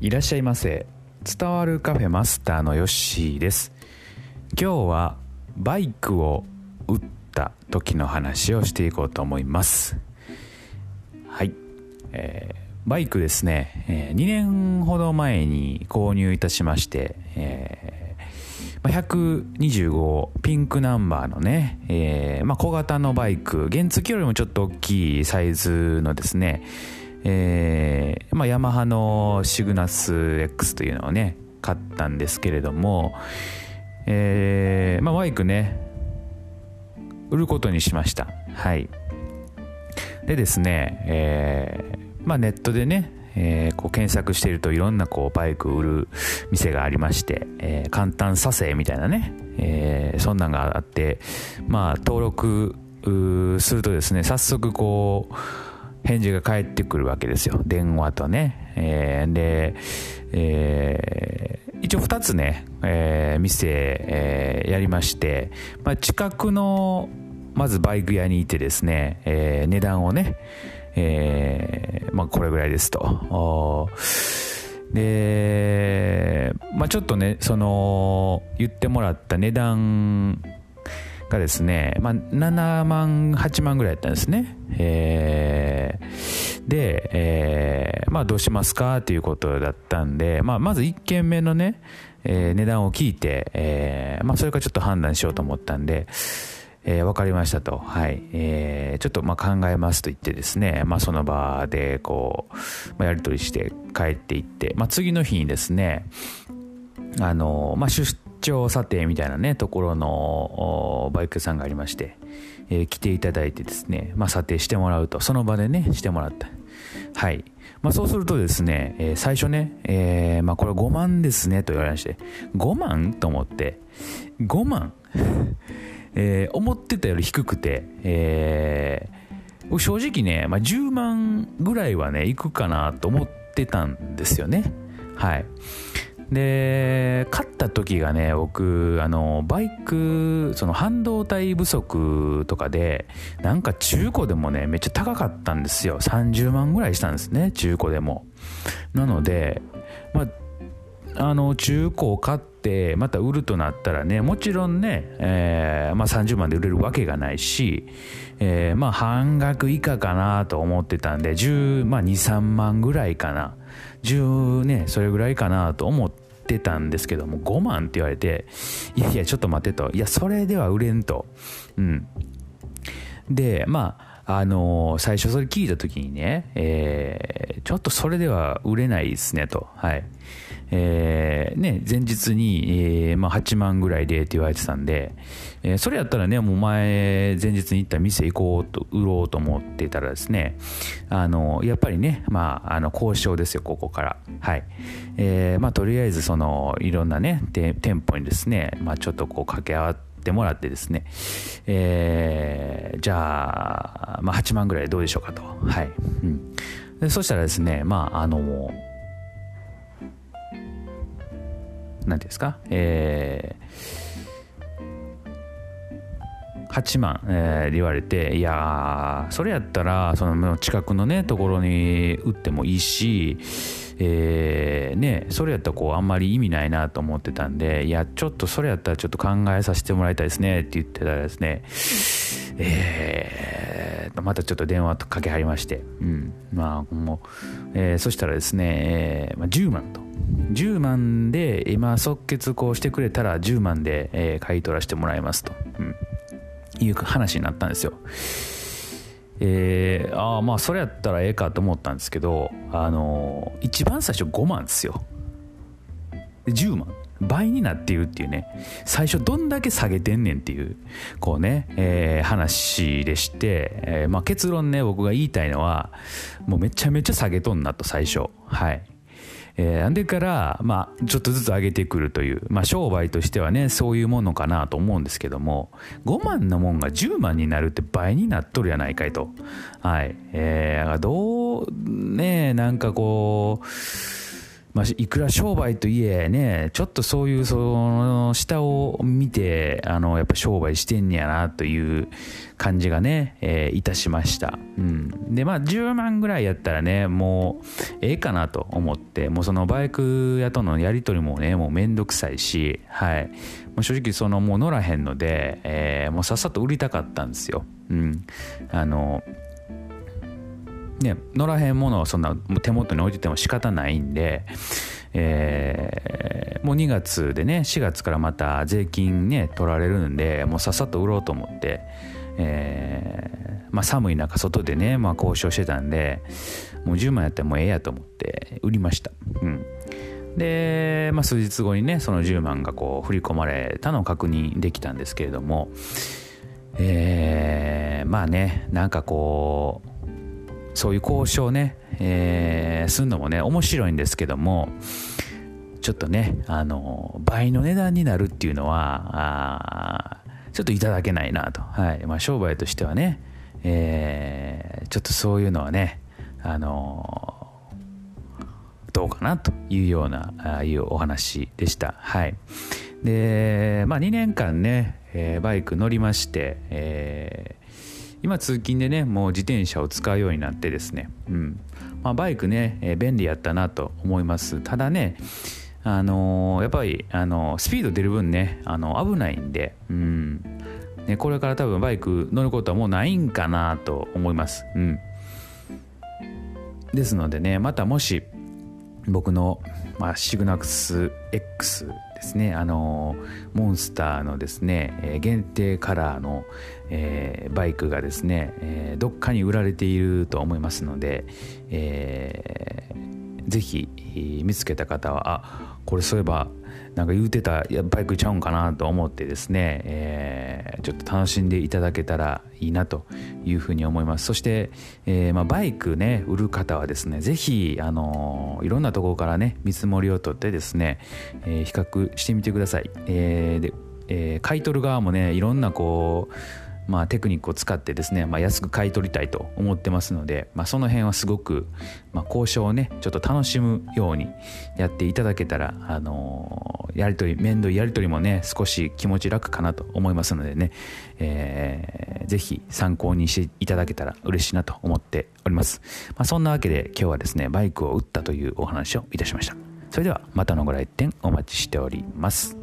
いらっしゃいませ。伝わるカフェマスターのヨッシーです。今日はバイクを売った時の話をしていこうと思います。はい、えー、バイクですね、えー、2年ほど前に購入いたしまして、えー、125ピンクナンバーのね、えーまあ、小型のバイク。原付よりもちょっと大きいサイズのですねえーまあ、ヤマハのシグナス X というのをね買ったんですけれども、えーまあ、バイクね売ることにしました。はい。でですね、えーまあ、ネットでね、えー、こう検索しているといろんなこうバイク売る店がありまして、えー、簡単査定みたいなね、えー、そんなんがあってまあ登録するとですね早速こう返事が返ってくるわけですよ。電話とね、えー、で、えー、一応2つね、えー、店、えー、やりまして、まあ、近くのまずバイク屋にいてですね、えー、値段をね、えー、まあこれぐらいですと。で、まあ、ちょっとねその言ってもらった値段がですね、まあ、7万、8万ぐらいやったんですね。えー、で、えー、まあどうしますかということだったんで、まあまず1件目のね、えー、値段を聞いて、え、まあそれからちょっと判断しようと思ったんで、えー、分かりましたと、はいえー、ちょっとまあ考えますと言ってですね、まあ、その場でこう、まあ、やり取りして帰っていって、まあ、次の日にですねあの、まあ、出張査定みたいなねところのバイク屋さんがありまして、えー、来ていただいてですね、まあ、査定してもらうとその場でねしてもらった。はい。まあ、そうするとですね、えー、最初ね、えー、まあ、これ5万ですねと言われまして5万と思って5万 え、思ってたより低くて、えー、正直ね、ま、10万ぐらいはねいくかなと思ってたんですよね。はい。で買った時がね僕あのバイクその半導体不足とかでなんか中古でもねめっちゃ高かったんですよ。30万ぐらいしたんですね中古でも。なのでまああの中古を買ってまた売るとなったらねもちろんね、えーまあ、30万で売れるわけがないし、えー、まあ半額以下かなと思ってたんで10、まあ、23万ぐらいかな。10ねそれぐらいかなと思ってたんですけども5万って言われていやいやちょっと待ってといやそれでは売れんとうんでまああのー、最初それ聞いた時にね、えー、ちょっとそれでは売れないですねと。はい。えー、ね、前日に、えー、まあ、8万ぐらいでって言われてたんで、えー、それやったらね、もう前、前日に行った店行こうと、売ろうと思ってたらですね、あの、やっぱりね、まあ、あの、交渉ですよ、ここから。はい。えー、まあ、とりあえず、その、いろんなね、店舗にですね、まあ、ちょっとこう、掛け合ってもらってですね、えー、じゃあ、まあ、8万ぐらいどうでしょうかと。はい。うん。でそしたらですね、まあ、あの、何んですか、えー、8万、えー、言われていやそれやったらその近くのねところに売ってもいいしえー、ね、それやったらこうあんまり意味ないなと思ってたんでいやちょっとそれやったらちょっと考えさせてもらいたいですねって言ってたらですねえー、またちょっと電話とかけはりまして、うん、まあもう、えー、そしたらですね、えーまあ、10万と。10万で今即決こうしてくれたら10万で、えー、買い取らせてもらいますと、うん、いう話になったんですよ。えー、ああまあそれやったらええかと思ったんですけどあのー、一番最初5万ですよ。10万倍になっているっていうね。最初どんだけ下げてんねんっていうこうね、えー、話でして、えーまあ、結論ね僕が言いたいのはもうめちゃめちゃ下げとんなと最初。はい。えー、でから、まあ、ちょっとずつ上げてくるという、まあ、商売としてはねそういうものかなと思うんですけども5万のもんが10万になるって倍になっとるやないかいと。はい。えー、どうねなんかこうまあ、いくら商売といえねちょっとそういうその下を見てあのやっぱ商売してんねやなという感じがね、えー、いたしました、うん、でまあ10万ぐらいやったらねもうええかなと思ってもうそのバイク屋とのやり取りもねもうめんどくさいしはい。もう正直そのもう乗らへんので、えー、もうさっさと売りたかったんですよ。うん。あのね、乗らへんものをそんな手元に置いてても仕方ないんで、えー、もう2月でね4月からまた税金ね取られるんでもうさっさと売ろうと思って、えーまあ、寒い中外でね、まあ、交渉してたんでもう10万やってもええやと思って売りました、うん、で、まあ、数日後にねその10万がこう振り込まれたのを確認できたんですけれどもえー、まあねなんかこうそういう交渉ね、えー、するのもね、面白いんですけども、ちょっとね、あの、倍の値段になるっていうのは、ちょっといただけないなと。はい。まあ、商売としてはね、えー、ちょっとそういうのはね、あのどうかなというような、ああいうお話でした。はい。で、まあ、2年間ね、えー、バイク乗りまして、えー今通勤でねもう自転車を使うようになってですね、うん。まあ、バイクね、えー、便利やったなと思います。ただねあのー、やっぱり、あのー、スピード出る分ね、あの危ないんで、うん。ね、これから多分バイク乗ることはもうないんかなと思います、うん、ですのでねまたもし僕の、まあ、シグナクス X ですねあのモンスターのですね限定カラーの、えー、バイクがですね、えー、どっかに売られていると思いますので、えー、ぜひ見つけた方はあこれそういえばなんか言うてたバイクちゃうんかなと思ってですね、えー、ちょっと楽しんでいただけたらいいなというふうに思います。そして、えー、まあ、バイクね売る方はですね是非、あのー、いろんなところからね見積もりを取ってですね、え比較してみてください、えでえ買い取る側もねいろんなこうまあ、テクニックを使ってですね、まあ、安く買い取りたいと思ってますので、まあ、その辺はすごく、まあ、交渉をねちょっと楽しむようにやっていただけたら、あのー、やり取り面倒やり取りもね少し気持ち楽かなと思いますのでね、えー、ぜひ参考にしていただけたら嬉しいなと思っております、まあ、そんなわけで今日はですねバイクを売ったというお話をいたしました。それではまたのご来店お待ちしております。